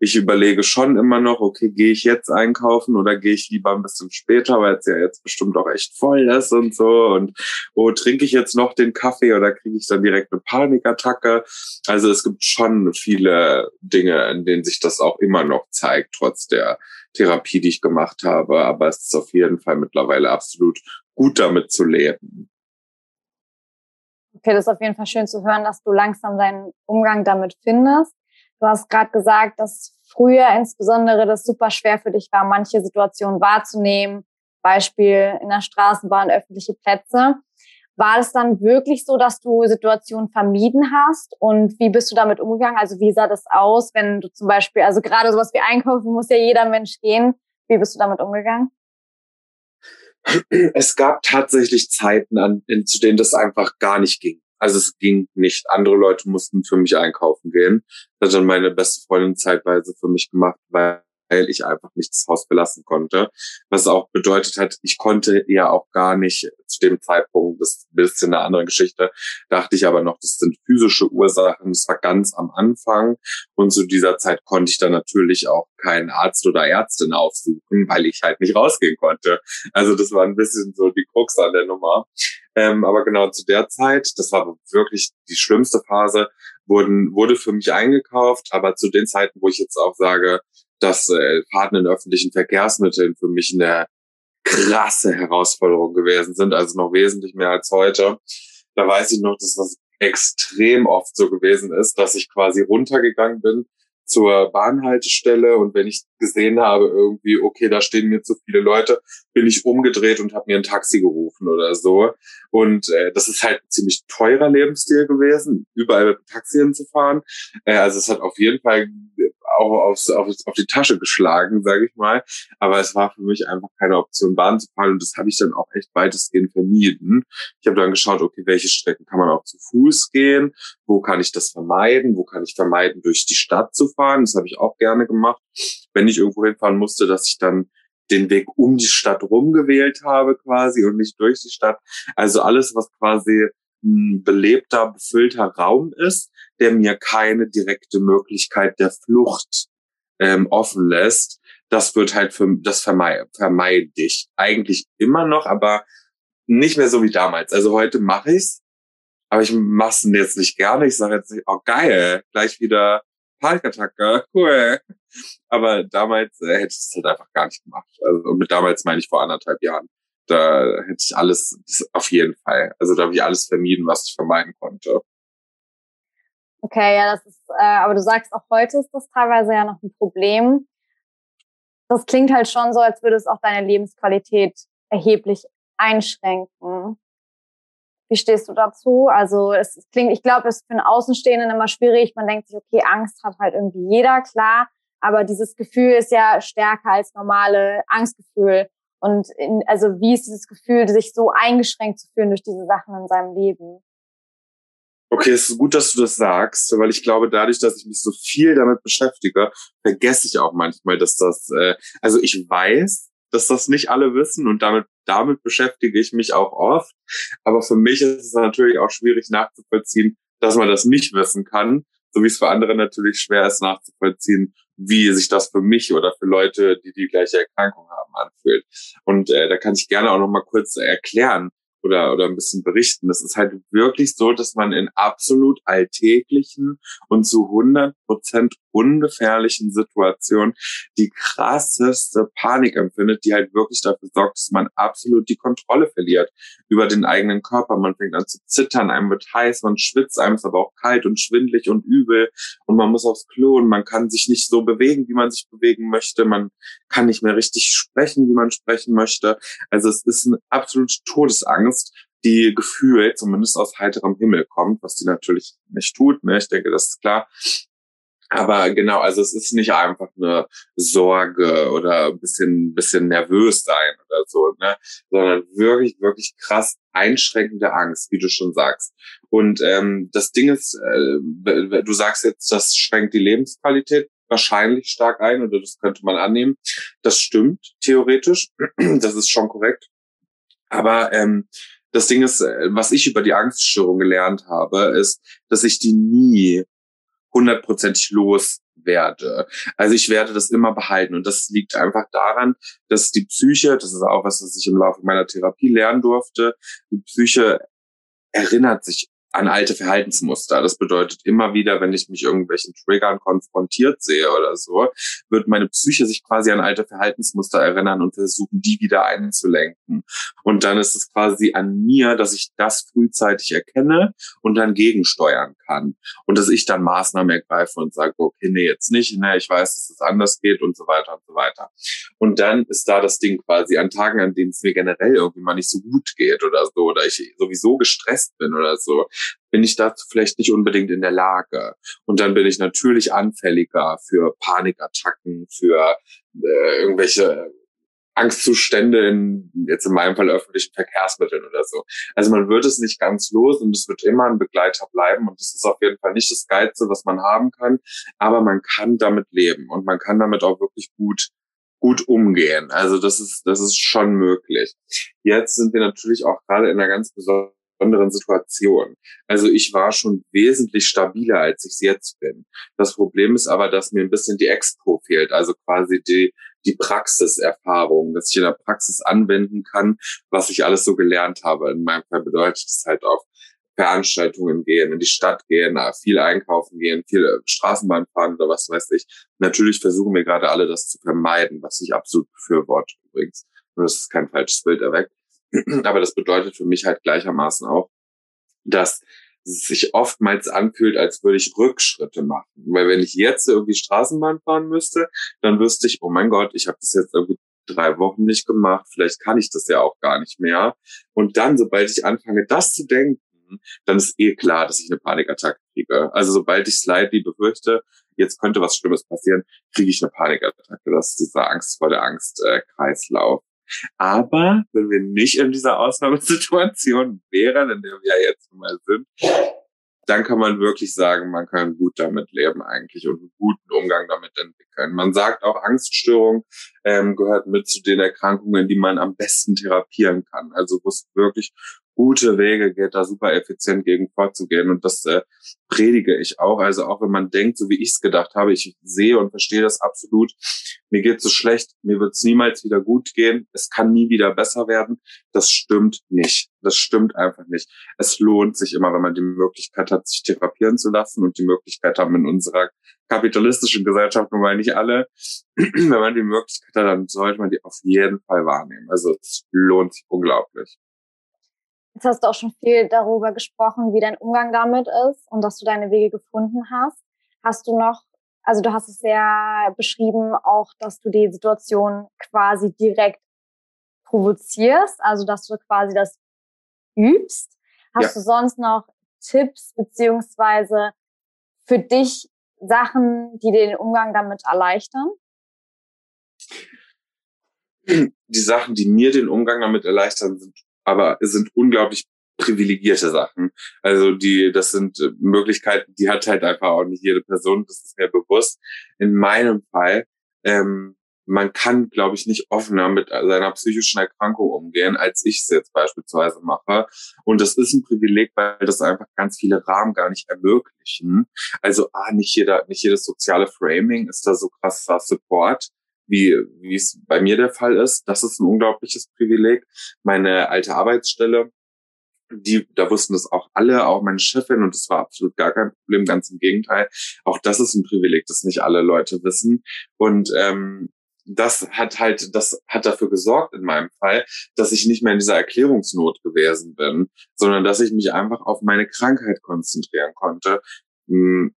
Ich überlege schon immer noch, okay, gehe ich jetzt einkaufen oder gehe ich lieber ein bisschen später, weil es ja jetzt bestimmt auch echt voll ist und so. Und oh, trinke ich jetzt noch den Kaffee oder kriege ich dann direkt eine Panikattacke? Also es gibt schon viele Dinge, in denen sich das auch immer noch zeigt, trotz der Therapie, die ich gemacht habe. Aber es ist auf jeden Fall mittlerweile absolut gut damit zu leben. Okay, das ist auf jeden Fall schön zu hören, dass du langsam deinen Umgang damit findest. Du hast gerade gesagt, dass früher insbesondere das super schwer für dich war, manche Situationen wahrzunehmen, Beispiel in der Straßenbahn, öffentliche Plätze. War es dann wirklich so, dass du Situationen vermieden hast? Und wie bist du damit umgegangen? Also wie sah das aus, wenn du zum Beispiel, also gerade sowas wie einkaufen muss ja jeder Mensch gehen. Wie bist du damit umgegangen? Es gab tatsächlich Zeiten, an, in, zu denen das einfach gar nicht ging. Also es ging nicht. Andere Leute mussten für mich einkaufen gehen. Das hat dann meine beste Freundin zeitweise für mich gemacht, weil weil ich einfach nicht das Haus verlassen konnte. Was auch bedeutet hat, ich konnte ja auch gar nicht zu dem Zeitpunkt, das ist ein bisschen eine andere Geschichte, dachte ich aber noch, das sind physische Ursachen, das war ganz am Anfang. Und zu dieser Zeit konnte ich dann natürlich auch keinen Arzt oder Ärztin aufsuchen, weil ich halt nicht rausgehen konnte. Also das war ein bisschen so die Krux an der Nummer. Ähm, aber genau zu der Zeit, das war wirklich die schlimmste Phase, wurden, wurde für mich eingekauft. Aber zu den Zeiten, wo ich jetzt auch sage, dass äh, Fahrten in öffentlichen Verkehrsmitteln für mich eine krasse Herausforderung gewesen sind, also noch wesentlich mehr als heute. Da weiß ich noch, das war extrem oft so gewesen ist, dass ich quasi runtergegangen bin zur Bahnhaltestelle und wenn ich gesehen habe irgendwie, okay, da stehen mir zu viele Leute, bin ich umgedreht und habe mir ein Taxi gerufen oder so. Und äh, das ist halt ein ziemlich teurer Lebensstil gewesen, überall mit Taxi hinzufahren. Äh, also es hat auf jeden Fall auch aufs, auf, auf die Tasche geschlagen, sage ich mal. Aber es war für mich einfach keine Option, Bahn zu fahren. Und das habe ich dann auch echt weitestgehend vermieden. Ich habe dann geschaut, okay, welche Strecken kann man auch zu Fuß gehen? Wo kann ich das vermeiden? Wo kann ich vermeiden, durch die Stadt zu fahren? Das habe ich auch gerne gemacht. Wenn ich irgendwo hinfahren musste, dass ich dann den Weg um die Stadt rumgewählt habe quasi und nicht durch die Stadt. Also alles, was quasi ein belebter, befüllter Raum ist, der mir keine direkte Möglichkeit der Flucht ähm, offen lässt. Das wird halt für das vermeide, vermeide ich eigentlich immer noch, aber nicht mehr so wie damals. Also heute mache ich's, aber ich mache es jetzt nicht gerne. Ich sage jetzt nicht, oh geil, gleich wieder Panikattacke, cool. Aber damals äh, hätte ich das halt einfach gar nicht gemacht. Also und mit damals meine ich vor anderthalb Jahren da hätte ich alles, auf jeden Fall. Also da habe ich alles vermieden, was ich vermeiden konnte. Okay, ja, das ist, äh, aber du sagst auch heute ist das teilweise ja noch ein Problem. Das klingt halt schon so, als würde es auch deine Lebensqualität erheblich einschränken. Wie stehst du dazu? Also es klingt, ich glaube, es ist für einen Außenstehenden immer schwierig. Man denkt sich, okay, Angst hat halt irgendwie jeder, klar. Aber dieses Gefühl ist ja stärker als normale Angstgefühl. Und in, also wie ist dieses Gefühl, sich so eingeschränkt zu fühlen durch diese Sachen in seinem Leben? Okay, es ist gut, dass du das sagst, weil ich glaube, dadurch, dass ich mich so viel damit beschäftige, vergesse ich auch manchmal, dass das, äh, also ich weiß, dass das nicht alle wissen und damit, damit beschäftige ich mich auch oft. Aber für mich ist es natürlich auch schwierig nachzuvollziehen, dass man das nicht wissen kann, so wie es für andere natürlich schwer ist nachzuvollziehen, wie sich das für mich oder für Leute, die die gleiche Erkrankung haben, anfühlt. Und äh, da kann ich gerne auch noch mal kurz erklären, oder, oder ein bisschen berichten. Das ist halt wirklich so, dass man in absolut alltäglichen und zu 100 Prozent ungefährlichen Situationen die krasseste Panik empfindet, die halt wirklich dafür sorgt, dass man absolut die Kontrolle verliert über den eigenen Körper. Man fängt an zu zittern, einem wird heiß, man schwitzt, einem ist aber auch kalt und schwindlig und übel und man muss aufs Klo und man kann sich nicht so bewegen, wie man sich bewegen möchte. Man kann nicht mehr richtig sprechen, wie man sprechen möchte. Also es ist eine absolute Todesangst die gefühlt zumindest aus heiterem Himmel kommt, was die natürlich nicht tut. Ne? Ich denke, das ist klar. Aber genau, also es ist nicht einfach eine Sorge oder ein bisschen, bisschen nervös sein oder so, ne? sondern wirklich, wirklich krass einschränkende Angst, wie du schon sagst. Und ähm, das Ding ist, äh, du sagst jetzt, das schränkt die Lebensqualität wahrscheinlich stark ein oder das könnte man annehmen. Das stimmt theoretisch, das ist schon korrekt. Aber ähm, das Ding ist, äh, was ich über die Angststörung gelernt habe, ist, dass ich die nie hundertprozentig loswerde. Also ich werde das immer behalten. Und das liegt einfach daran, dass die Psyche, das ist auch was, was ich im Laufe meiner Therapie lernen durfte, die Psyche erinnert sich an alte Verhaltensmuster. Das bedeutet immer wieder, wenn ich mich irgendwelchen Triggern konfrontiert sehe oder so, wird meine Psyche sich quasi an alte Verhaltensmuster erinnern und versuchen, die wieder einzulenken. Und dann ist es quasi an mir, dass ich das frühzeitig erkenne und dann gegensteuern kann. Und dass ich dann Maßnahmen ergreife und sage, okay, nee, jetzt nicht, ne, ich weiß, dass es anders geht und so weiter und so weiter. Und dann ist da das Ding quasi an Tagen, an denen es mir generell irgendwie mal nicht so gut geht oder so, oder ich sowieso gestresst bin oder so, bin ich dazu vielleicht nicht unbedingt in der Lage. Und dann bin ich natürlich anfälliger für Panikattacken, für äh, irgendwelche Angstzustände in, jetzt in meinem Fall öffentlichen Verkehrsmitteln oder so. Also man wird es nicht ganz los und es wird immer ein Begleiter bleiben und das ist auf jeden Fall nicht das Geilste, was man haben kann, aber man kann damit leben und man kann damit auch wirklich gut gut umgehen. Also das ist das ist schon möglich. Jetzt sind wir natürlich auch gerade in einer ganz besonderen besonderen Situation. Also ich war schon wesentlich stabiler, als ich es jetzt bin. Das Problem ist aber, dass mir ein bisschen die Expo fehlt, also quasi die, die Praxiserfahrung, dass ich in der Praxis anwenden kann, was ich alles so gelernt habe. In meinem Fall bedeutet es halt auch Veranstaltungen gehen, in die Stadt gehen, viel einkaufen gehen, viel Straßenbahn fahren oder was weiß ich. Natürlich versuchen wir gerade alle das zu vermeiden, was ich absolut befürworte übrigens. Nur dass es kein falsches Bild erweckt. Aber das bedeutet für mich halt gleichermaßen auch, dass sich oftmals anfühlt, als würde ich Rückschritte machen. Weil wenn ich jetzt irgendwie Straßenbahn fahren müsste, dann wüsste ich, oh mein Gott, ich habe das jetzt irgendwie drei Wochen nicht gemacht, vielleicht kann ich das ja auch gar nicht mehr. Und dann, sobald ich anfange, das zu denken, dann ist eh klar, dass ich eine Panikattacke kriege. Also sobald ich slightly befürchte, jetzt könnte was Schlimmes passieren, kriege ich eine Panikattacke. Das ist dieser Angst vor der Angst-Kreislauf. Aber wenn wir nicht in dieser Ausnahmesituation wären, in der wir ja jetzt mal sind, dann kann man wirklich sagen, man kann gut damit leben eigentlich und einen guten Umgang damit entwickeln. Man sagt auch, Angststörung ähm, gehört mit zu den Erkrankungen, die man am besten therapieren kann. Also wo es wirklich gute Wege geht, da super effizient gegen vorzugehen. Und das äh, predige ich auch. Also auch wenn man denkt, so wie ich es gedacht habe, ich sehe und verstehe das absolut. Mir geht so schlecht, mir wird es niemals wieder gut gehen, es kann nie wieder besser werden. Das stimmt nicht. Das stimmt einfach nicht. Es lohnt sich immer, wenn man die Möglichkeit hat, sich therapieren zu lassen und die Möglichkeit haben in unserer kapitalistischen Gesellschaft, nun mal nicht alle, wenn man die Möglichkeit hat, dann sollte man die auf jeden Fall wahrnehmen. Also es lohnt sich unglaublich. Jetzt hast du auch schon viel darüber gesprochen, wie dein Umgang damit ist und dass du deine Wege gefunden hast. Hast du noch, also du hast es sehr beschrieben, auch, dass du die Situation quasi direkt provozierst, also dass du quasi das übst. Hast ja. du sonst noch Tipps beziehungsweise für dich Sachen, die den Umgang damit erleichtern? Die Sachen, die mir den Umgang damit erleichtern, sind aber es sind unglaublich privilegierte Sachen. Also die, das sind äh, Möglichkeiten, die hat halt einfach auch nicht jede Person, das ist mir bewusst. In meinem Fall, ähm, man kann, glaube ich, nicht offener mit seiner psychischen Erkrankung umgehen, als ich es jetzt beispielsweise mache. Und das ist ein Privileg, weil das einfach ganz viele Rahmen gar nicht ermöglichen. Also, ah, nicht jeder, nicht jedes soziale Framing ist da so krasser Support wie, wie es bei mir der Fall ist. Das ist ein unglaubliches Privileg. Meine alte Arbeitsstelle, die, da wussten das auch alle, auch meine Chefin, und das war absolut gar kein Problem, ganz im Gegenteil. Auch das ist ein Privileg, das nicht alle Leute wissen. Und ähm, das hat halt, das hat dafür gesorgt in meinem Fall, dass ich nicht mehr in dieser Erklärungsnot gewesen bin, sondern dass ich mich einfach auf meine Krankheit konzentrieren konnte. Hm,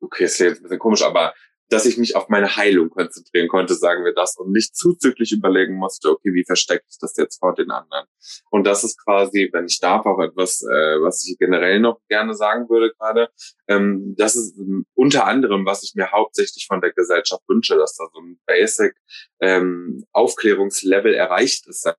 okay, ist jetzt ein bisschen komisch, aber dass ich mich auf meine Heilung konzentrieren konnte, sagen wir das, und nicht zuzüglich überlegen musste, okay, wie verstecke ich das jetzt vor den anderen? Und das ist quasi, wenn ich darf, auch etwas, äh, was ich generell noch gerne sagen würde gerade. Ähm, das ist ähm, unter anderem, was ich mir hauptsächlich von der Gesellschaft wünsche, dass da so ein Basic ähm, Aufklärungslevel erreicht ist, sage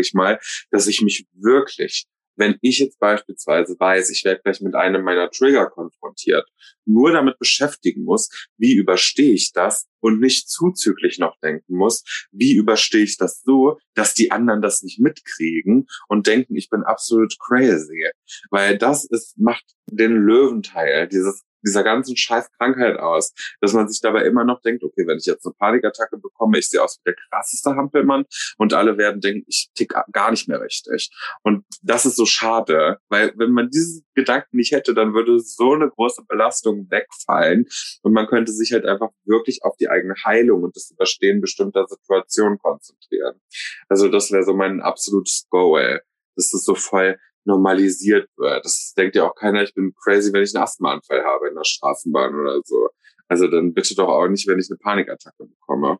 ich mal, dass ich mich wirklich wenn ich jetzt beispielsweise weiß, ich werde gleich mit einem meiner Trigger konfrontiert, nur damit beschäftigen muss, wie überstehe ich das und nicht zuzüglich noch denken muss, wie überstehe ich das so, dass die anderen das nicht mitkriegen und denken, ich bin absolut crazy. Weil das ist, macht den Löwenteil dieses dieser ganzen scheiß Krankheit aus, dass man sich dabei immer noch denkt, okay, wenn ich jetzt eine Panikattacke bekomme, ich sehe aus wie der krasseste Hampelmann und alle werden denken, ich tick gar nicht mehr richtig. Und das ist so schade, weil wenn man diesen Gedanken nicht hätte, dann würde so eine große Belastung wegfallen und man könnte sich halt einfach wirklich auf die eigene Heilung und das Überstehen bestimmter Situationen konzentrieren. Also das wäre so mein absolutes Goal. Das ist so voll normalisiert wird. Das denkt ja auch keiner, ich bin crazy, wenn ich einen Asthmaanfall habe in der Straßenbahn oder so. Also dann bitte doch auch nicht, wenn ich eine Panikattacke bekomme.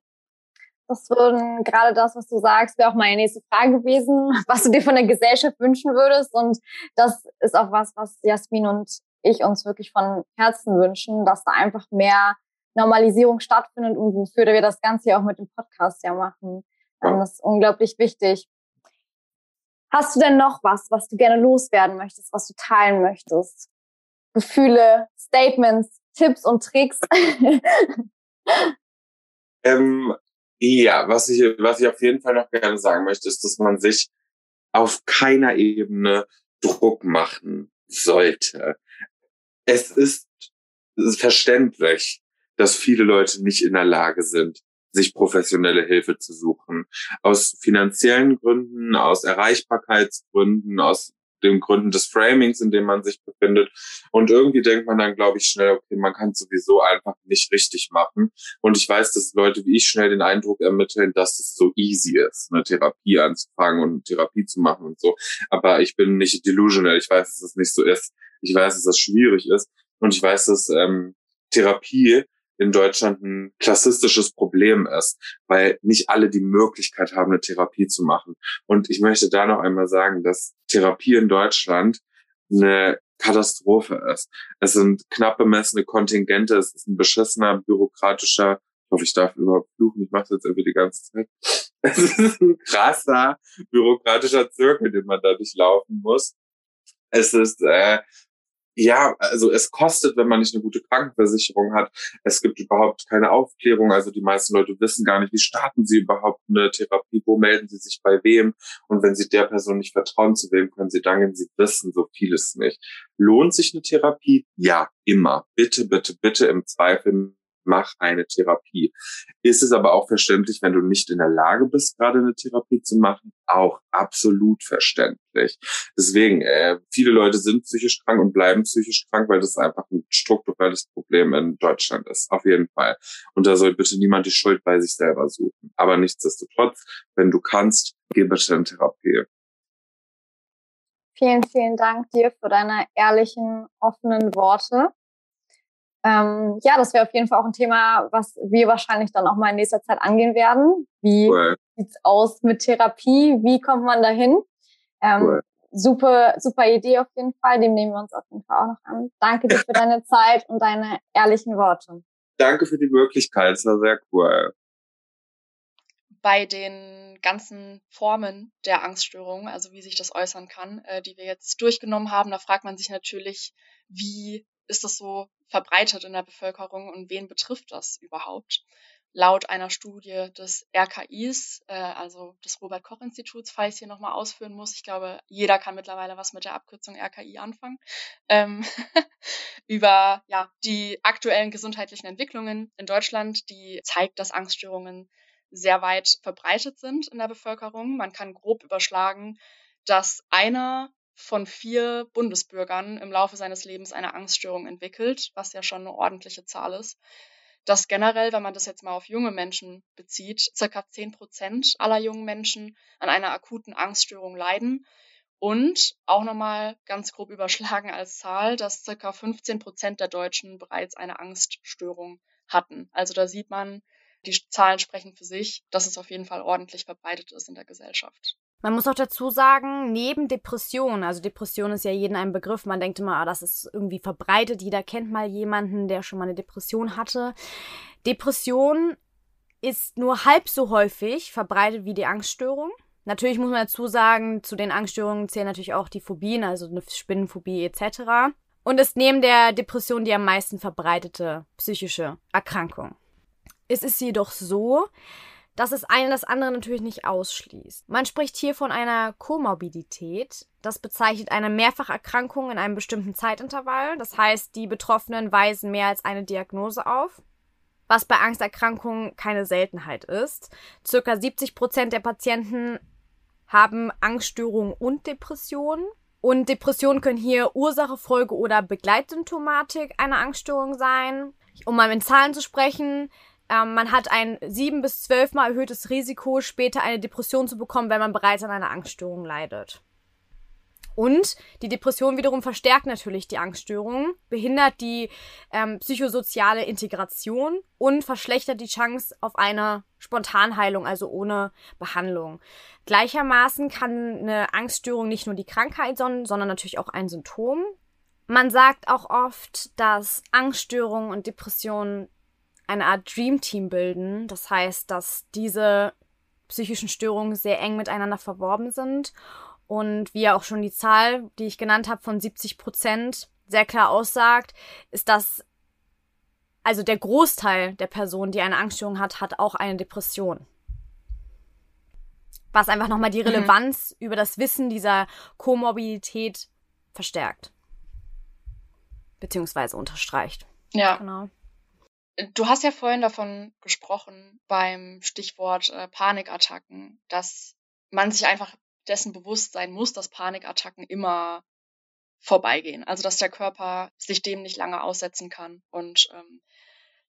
Das würden gerade das, was du sagst, wäre auch meine nächste Frage gewesen, was du dir von der Gesellschaft wünschen würdest. Und das ist auch was, was Jasmin und ich uns wirklich von Herzen wünschen, dass da einfach mehr Normalisierung stattfindet und wofür wir das Ganze ja auch mit dem Podcast ja machen. Ja. Das ist unglaublich wichtig. Hast du denn noch was, was du gerne loswerden möchtest, was du teilen möchtest? Gefühle, Statements, Tipps und Tricks? ähm, ja, was ich, was ich auf jeden Fall noch gerne sagen möchte, ist, dass man sich auf keiner Ebene Druck machen sollte. Es ist verständlich, dass viele Leute nicht in der Lage sind, sich professionelle Hilfe zu suchen. Aus finanziellen Gründen, aus Erreichbarkeitsgründen, aus den Gründen des Framings, in dem man sich befindet. Und irgendwie denkt man dann, glaube ich, schnell, okay, man kann sowieso einfach nicht richtig machen. Und ich weiß, dass Leute wie ich schnell den Eindruck ermitteln, dass es so easy ist, eine Therapie anzufangen und Therapie zu machen und so. Aber ich bin nicht delusional. Ich weiß, dass es nicht so ist. Ich weiß, dass das schwierig ist und ich weiß, dass ähm, Therapie in Deutschland ein klassistisches Problem ist, weil nicht alle die Möglichkeit haben, eine Therapie zu machen. Und ich möchte da noch einmal sagen, dass Therapie in Deutschland eine Katastrophe ist. Es sind knapp bemessene Kontingente, es ist ein beschissener bürokratischer, ich hoffe, ich darf überhaupt fluchen, ich mache das jetzt irgendwie die ganze Zeit. Es ist ein krasser bürokratischer Zirkel, den man da durchlaufen muss. Es ist äh, ja, also es kostet, wenn man nicht eine gute Krankenversicherung hat. Es gibt überhaupt keine Aufklärung. Also die meisten Leute wissen gar nicht, wie starten sie überhaupt eine Therapie, wo melden sie sich bei wem. Und wenn sie der Person nicht vertrauen, zu wem können sie danken, sie wissen so vieles nicht. Lohnt sich eine Therapie? Ja, immer. Bitte, bitte, bitte im Zweifel mach eine Therapie. Ist es aber auch verständlich, wenn du nicht in der Lage bist, gerade eine Therapie zu machen? Auch absolut verständlich. Deswegen, äh, viele Leute sind psychisch krank und bleiben psychisch krank, weil das einfach ein strukturelles Problem in Deutschland ist. Auf jeden Fall. Und da soll bitte niemand die Schuld bei sich selber suchen. Aber nichtsdestotrotz, wenn du kannst, geh bitte in Therapie. Vielen, vielen Dank dir für deine ehrlichen, offenen Worte. Ähm, ja, das wäre auf jeden Fall auch ein Thema, was wir wahrscheinlich dann auch mal in nächster Zeit angehen werden. Wie cool. sieht's aus mit Therapie? Wie kommt man dahin? Ähm, cool. Super, super Idee auf jeden Fall. Dem nehmen wir uns auf jeden Fall auch noch an. Danke dir für deine Zeit und deine ehrlichen Worte. Danke für die Möglichkeit. Es war sehr cool. Bei den ganzen Formen der Angststörung, also wie sich das äußern kann, äh, die wir jetzt durchgenommen haben, da fragt man sich natürlich, wie ist das so verbreitet in der Bevölkerung und wen betrifft das überhaupt? Laut einer Studie des RKIs, äh, also des Robert Koch Instituts, falls ich hier nochmal ausführen muss, ich glaube, jeder kann mittlerweile was mit der Abkürzung RKI anfangen, ähm, über ja, die aktuellen gesundheitlichen Entwicklungen in Deutschland, die zeigt, dass Angststörungen sehr weit verbreitet sind in der Bevölkerung. Man kann grob überschlagen, dass einer von vier Bundesbürgern im Laufe seines Lebens eine Angststörung entwickelt, was ja schon eine ordentliche Zahl ist. Dass generell, wenn man das jetzt mal auf junge Menschen bezieht, circa zehn Prozent aller jungen Menschen an einer akuten Angststörung leiden. Und auch nochmal ganz grob überschlagen als Zahl, dass circa 15 Prozent der Deutschen bereits eine Angststörung hatten. Also da sieht man, die Zahlen sprechen für sich, dass es auf jeden Fall ordentlich verbreitet ist in der Gesellschaft. Man muss auch dazu sagen, neben Depression, also Depression ist ja jeden ein Begriff, man denkt immer, ah, das ist irgendwie verbreitet, jeder kennt mal jemanden, der schon mal eine Depression hatte. Depression ist nur halb so häufig verbreitet wie die Angststörung. Natürlich muss man dazu sagen, zu den Angststörungen zählen natürlich auch die Phobien, also eine Spinnenphobie etc. Und ist neben der Depression die am meisten verbreitete psychische Erkrankung. Es ist jedoch so, dass es eine das andere natürlich nicht ausschließt. Man spricht hier von einer Komorbidität. Das bezeichnet eine Mehrfacherkrankung in einem bestimmten Zeitintervall. Das heißt, die Betroffenen weisen mehr als eine Diagnose auf, was bei Angsterkrankungen keine Seltenheit ist. Circa 70 Prozent der Patienten haben Angststörungen und Depressionen. Und Depressionen können hier Ursache, Folge oder Begleitsymptomatik einer Angststörung sein. Um mal in Zahlen zu sprechen, ähm, man hat ein sieben bis zwölfmal erhöhtes Risiko, später eine Depression zu bekommen, wenn man bereits an einer Angststörung leidet. Und die Depression wiederum verstärkt natürlich die Angststörung, behindert die ähm, psychosoziale Integration und verschlechtert die Chance auf eine Spontanheilung, also ohne Behandlung. Gleichermaßen kann eine Angststörung nicht nur die Krankheit, sondern, sondern natürlich auch ein Symptom. Man sagt auch oft, dass Angststörungen und Depressionen eine Art Dream Team bilden. Das heißt, dass diese psychischen Störungen sehr eng miteinander verworben sind und wie ja auch schon die Zahl, die ich genannt habe, von 70 Prozent sehr klar aussagt, ist dass also der Großteil der Personen, die eine Angststörung hat, hat auch eine Depression. Was einfach nochmal die mhm. Relevanz mhm. über das Wissen dieser Komorbidität verstärkt. Beziehungsweise unterstreicht. Ja. Genau. Du hast ja vorhin davon gesprochen beim Stichwort äh, Panikattacken, dass man sich einfach dessen bewusst sein muss, dass Panikattacken immer vorbeigehen. Also dass der Körper sich dem nicht lange aussetzen kann und ähm,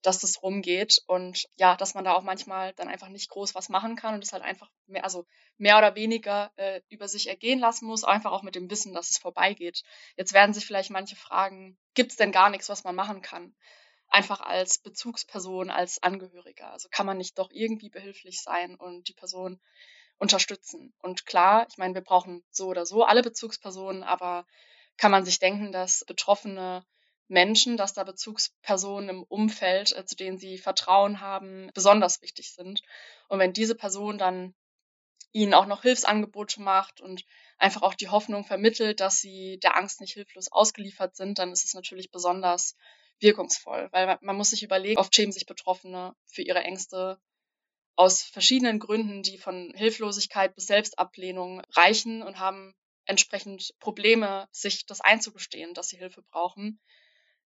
dass das rumgeht und ja, dass man da auch manchmal dann einfach nicht groß was machen kann und es halt einfach mehr, also mehr oder weniger äh, über sich ergehen lassen muss, einfach auch mit dem Wissen, dass es vorbeigeht. Jetzt werden sich vielleicht manche fragen, gibt es denn gar nichts, was man machen kann? Einfach als Bezugsperson, als Angehöriger. Also kann man nicht doch irgendwie behilflich sein und die Person unterstützen. Und klar, ich meine, wir brauchen so oder so alle Bezugspersonen, aber kann man sich denken, dass Betroffene Menschen, dass da Bezugspersonen im Umfeld, äh, zu denen sie Vertrauen haben, besonders wichtig sind. Und wenn diese Person dann ihnen auch noch Hilfsangebote macht und einfach auch die Hoffnung vermittelt, dass sie der Angst nicht hilflos ausgeliefert sind, dann ist es natürlich besonders wirkungsvoll, weil man muss sich überlegen, oft schämen sich Betroffene für ihre Ängste aus verschiedenen Gründen, die von Hilflosigkeit bis Selbstablehnung reichen und haben entsprechend Probleme, sich das einzugestehen, dass sie Hilfe brauchen.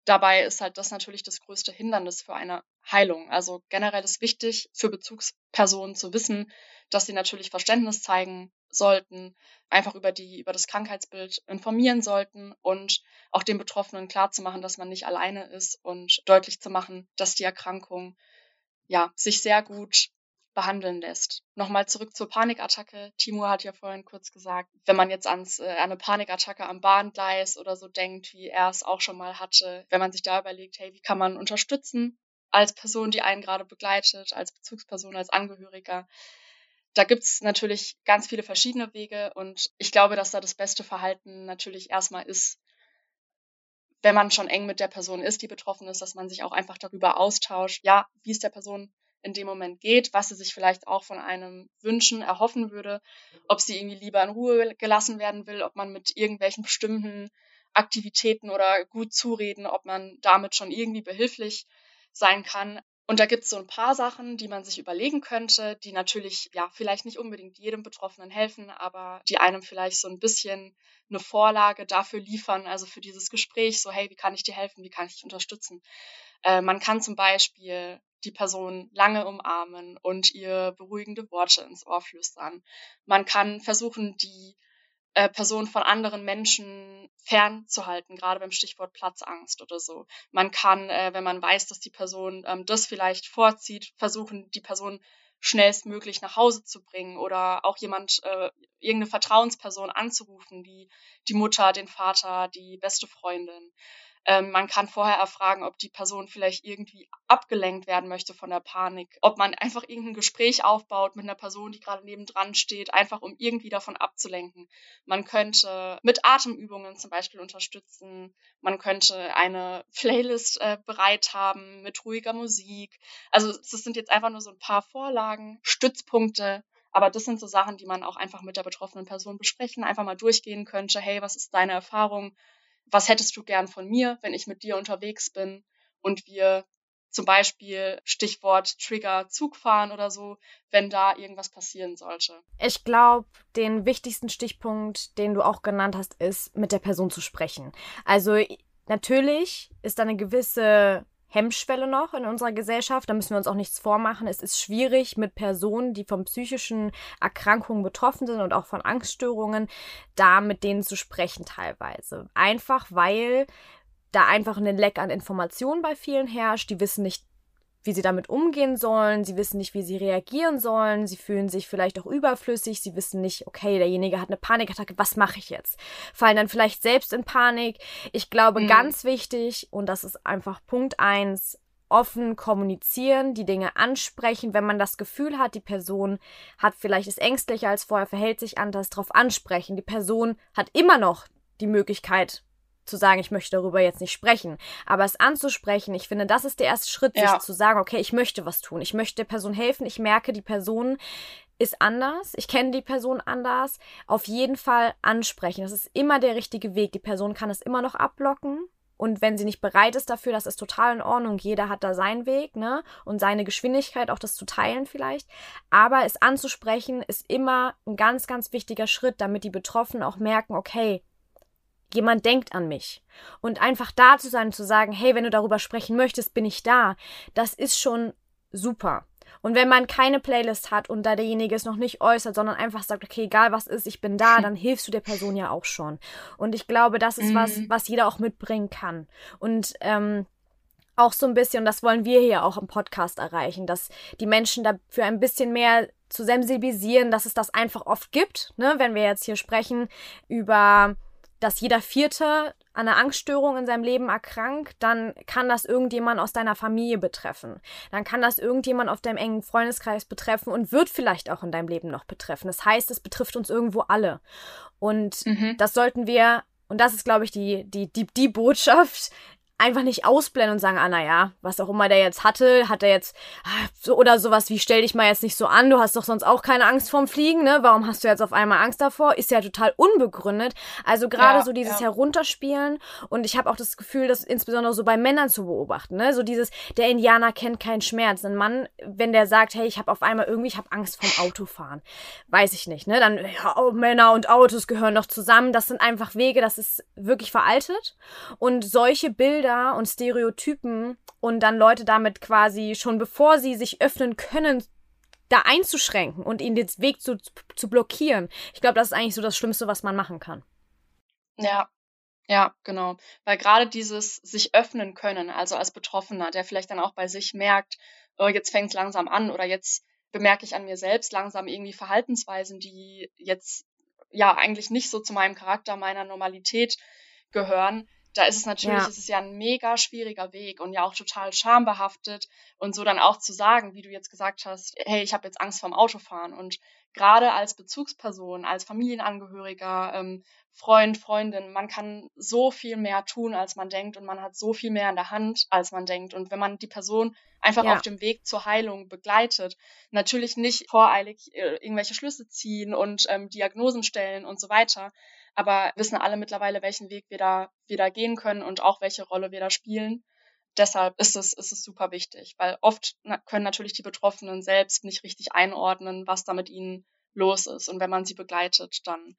Dabei ist halt das natürlich das größte Hindernis für eine Heilung. Also generell ist wichtig für Bezugspersonen zu wissen, dass sie natürlich Verständnis zeigen sollten, einfach über die, über das Krankheitsbild informieren sollten und auch den Betroffenen klarzumachen, dass man nicht alleine ist und deutlich zu machen, dass die Erkrankung ja sich sehr gut behandeln lässt. Nochmal zurück zur Panikattacke. Timur hat ja vorhin kurz gesagt, wenn man jetzt ans äh, eine Panikattacke am Bahngleis oder so denkt, wie er es auch schon mal hatte, wenn man sich da überlegt, hey, wie kann man unterstützen als Person, die einen gerade begleitet, als Bezugsperson, als Angehöriger. Da gibt's natürlich ganz viele verschiedene Wege und ich glaube, dass da das beste Verhalten natürlich erstmal ist, wenn man schon eng mit der Person ist, die betroffen ist, dass man sich auch einfach darüber austauscht, ja, wie es der Person in dem Moment geht, was sie sich vielleicht auch von einem wünschen, erhoffen würde, ob sie irgendwie lieber in Ruhe gelassen werden will, ob man mit irgendwelchen bestimmten Aktivitäten oder gut zureden, ob man damit schon irgendwie behilflich sein kann. Und da gibt es so ein paar Sachen, die man sich überlegen könnte, die natürlich ja vielleicht nicht unbedingt jedem Betroffenen helfen, aber die einem vielleicht so ein bisschen eine Vorlage dafür liefern, also für dieses Gespräch, so hey, wie kann ich dir helfen, wie kann ich dich unterstützen? Äh, man kann zum Beispiel die Person lange umarmen und ihr beruhigende Worte ins Ohr flüstern. Man kann versuchen, die äh, Person von anderen Menschen fernzuhalten, gerade beim Stichwort Platzangst oder so. Man kann, äh, wenn man weiß, dass die Person ähm, das vielleicht vorzieht, versuchen, die Person schnellstmöglich nach Hause zu bringen oder auch jemand, äh, irgendeine Vertrauensperson anzurufen, wie die Mutter, den Vater, die beste Freundin. Ähm, man kann vorher erfragen, ob die Person vielleicht irgendwie abgelenkt werden möchte von der Panik, ob man einfach irgendein Gespräch aufbaut mit einer Person, die gerade nebendran steht, einfach um irgendwie davon abzulenken. Man könnte mit Atemübungen zum Beispiel unterstützen. Man könnte eine Playlist äh, bereit haben mit ruhiger Musik. Also das sind jetzt einfach nur so ein paar Vorlagen, Stützpunkte, aber das sind so Sachen, die man auch einfach mit der betroffenen Person besprechen, einfach mal durchgehen könnte. Hey, was ist deine Erfahrung? Was hättest du gern von mir, wenn ich mit dir unterwegs bin und wir zum Beispiel Stichwort Trigger Zug fahren oder so, wenn da irgendwas passieren sollte. Ich glaube, den wichtigsten Stichpunkt, den du auch genannt hast, ist, mit der Person zu sprechen. Also natürlich ist da eine gewisse Hemmschwelle noch in unserer Gesellschaft. Da müssen wir uns auch nichts vormachen. Es ist schwierig, mit Personen, die von psychischen Erkrankungen betroffen sind und auch von Angststörungen, da mit denen zu sprechen teilweise. Einfach weil da einfach ein Leck an Informationen bei vielen herrscht. Die wissen nicht, wie sie damit umgehen sollen, sie wissen nicht, wie sie reagieren sollen, sie fühlen sich vielleicht auch überflüssig, sie wissen nicht, okay, derjenige hat eine Panikattacke, was mache ich jetzt? Fallen dann vielleicht selbst in Panik. Ich glaube, mhm. ganz wichtig, und das ist einfach Punkt eins, offen kommunizieren, die Dinge ansprechen, wenn man das Gefühl hat, die Person hat vielleicht ist ängstlicher als vorher, verhält sich anders, darauf ansprechen. Die Person hat immer noch die Möglichkeit, zu sagen, ich möchte darüber jetzt nicht sprechen. Aber es anzusprechen, ich finde, das ist der erste Schritt, ja. sich zu sagen, okay, ich möchte was tun. Ich möchte der Person helfen. Ich merke, die Person ist anders. Ich kenne die Person anders. Auf jeden Fall ansprechen. Das ist immer der richtige Weg. Die Person kann es immer noch abblocken. Und wenn sie nicht bereit ist dafür, das ist total in Ordnung. Jeder hat da seinen Weg, ne? Und seine Geschwindigkeit, auch das zu teilen vielleicht. Aber es anzusprechen ist immer ein ganz, ganz wichtiger Schritt, damit die Betroffenen auch merken, okay, jemand denkt an mich. Und einfach da zu sein, zu sagen, hey, wenn du darüber sprechen möchtest, bin ich da, das ist schon super. Und wenn man keine Playlist hat und da derjenige es noch nicht äußert, sondern einfach sagt, okay, egal was ist, ich bin da, dann hilfst du der Person ja auch schon. Und ich glaube, das ist mhm. was, was jeder auch mitbringen kann. Und ähm, auch so ein bisschen, das wollen wir hier auch im Podcast erreichen, dass die Menschen dafür ein bisschen mehr zu sensibilisieren, dass es das einfach oft gibt. Ne? Wenn wir jetzt hier sprechen über, dass jeder Vierte an einer Angststörung in seinem Leben erkrankt, dann kann das irgendjemand aus deiner Familie betreffen. Dann kann das irgendjemand auf deinem engen Freundeskreis betreffen und wird vielleicht auch in deinem Leben noch betreffen. Das heißt, es betrifft uns irgendwo alle. Und mhm. das sollten wir und das ist, glaube ich, die, die, die, die Botschaft, einfach nicht ausblenden und sagen, ah, naja, was auch immer der jetzt hatte, hat er jetzt, ah, so, oder sowas wie, stell dich mal jetzt nicht so an, du hast doch sonst auch keine Angst vorm Fliegen, ne? Warum hast du jetzt auf einmal Angst davor? Ist ja total unbegründet. Also gerade ja, so dieses ja. Herunterspielen und ich habe auch das Gefühl, das insbesondere so bei Männern zu beobachten, ne? So dieses, der Indianer kennt keinen Schmerz. Ein Mann, wenn der sagt, hey, ich habe auf einmal irgendwie, ich habe Angst vorm Autofahren, weiß ich nicht, ne? Dann, ja, oh, Männer und Autos gehören doch zusammen. Das sind einfach Wege, das ist wirklich veraltet. Und solche Bilder Bilder und Stereotypen und dann Leute damit quasi schon bevor sie sich öffnen können, da einzuschränken und ihnen den Weg zu, zu blockieren. Ich glaube, das ist eigentlich so das Schlimmste, was man machen kann. Ja, ja, genau. Weil gerade dieses sich öffnen können, also als Betroffener, der vielleicht dann auch bei sich merkt, oh, jetzt fängt es langsam an oder jetzt bemerke ich an mir selbst langsam irgendwie Verhaltensweisen, die jetzt ja eigentlich nicht so zu meinem Charakter, meiner Normalität gehören, da ist es natürlich, ja. ist es ja ein mega schwieriger Weg und ja auch total schambehaftet und so dann auch zu sagen, wie du jetzt gesagt hast, hey, ich habe jetzt Angst vorm Autofahren und gerade als Bezugsperson, als Familienangehöriger, ähm, Freund, Freundin, man kann so viel mehr tun, als man denkt und man hat so viel mehr in der Hand, als man denkt und wenn man die Person einfach ja. auf dem Weg zur Heilung begleitet, natürlich nicht voreilig äh, irgendwelche Schlüsse ziehen und ähm, Diagnosen stellen und so weiter, aber wissen alle mittlerweile, welchen Weg wir da, wir da gehen können und auch welche Rolle wir da spielen. Deshalb ist es, ist es super wichtig, weil oft können natürlich die Betroffenen selbst nicht richtig einordnen, was da mit ihnen los ist. Und wenn man sie begleitet, dann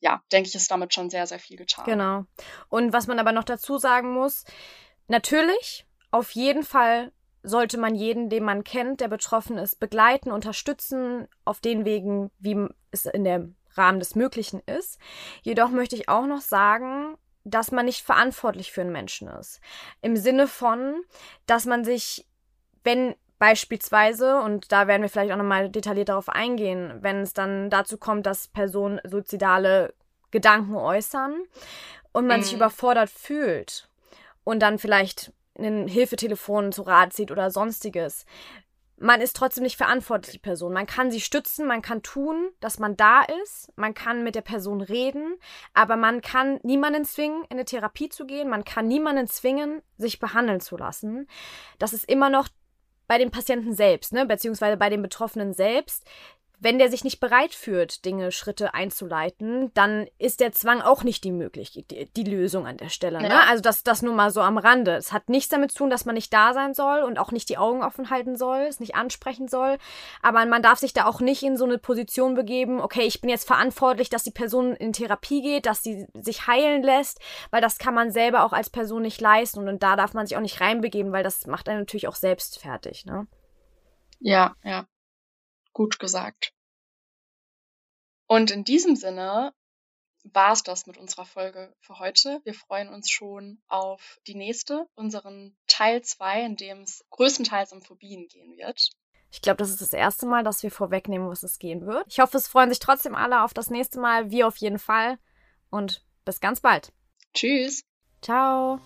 ja, denke ich, ist damit schon sehr, sehr viel getan. Genau. Und was man aber noch dazu sagen muss, natürlich, auf jeden Fall sollte man jeden, den man kennt, der betroffen ist, begleiten, unterstützen auf den Wegen, wie es in der Rahmen des Möglichen ist. Jedoch möchte ich auch noch sagen, dass man nicht verantwortlich für einen Menschen ist. Im Sinne von, dass man sich, wenn beispielsweise, und da werden wir vielleicht auch nochmal detailliert darauf eingehen, wenn es dann dazu kommt, dass Personen suizidale Gedanken äußern und man mhm. sich überfordert fühlt und dann vielleicht ein Hilfetelefon zu Rat zieht oder sonstiges, man ist trotzdem nicht verantwortlich, die Person. Man kann sie stützen, man kann tun, dass man da ist, man kann mit der Person reden, aber man kann niemanden zwingen, in eine Therapie zu gehen, man kann niemanden zwingen, sich behandeln zu lassen. Das ist immer noch bei dem Patienten selbst, ne, beziehungsweise bei dem Betroffenen selbst, wenn der sich nicht bereit fühlt, Dinge, Schritte einzuleiten, dann ist der Zwang auch nicht die Möglichkeit, die, die, Lösung an der Stelle. Ne? Ja. Also das, das nur mal so am Rande. Es hat nichts damit zu tun, dass man nicht da sein soll und auch nicht die Augen offen halten soll, es nicht ansprechen soll. Aber man darf sich da auch nicht in so eine Position begeben, okay, ich bin jetzt verantwortlich, dass die Person in Therapie geht, dass sie sich heilen lässt, weil das kann man selber auch als Person nicht leisten und da darf man sich auch nicht reinbegeben, weil das macht einen natürlich auch selbst fertig. Ne? Ja, ja. Gut gesagt. Und in diesem Sinne war es das mit unserer Folge für heute. Wir freuen uns schon auf die nächste, unseren Teil 2, in dem es größtenteils um Phobien gehen wird. Ich glaube, das ist das erste Mal, dass wir vorwegnehmen, was es gehen wird. Ich hoffe, es freuen sich trotzdem alle auf das nächste Mal. Wir auf jeden Fall. Und bis ganz bald. Tschüss. Ciao.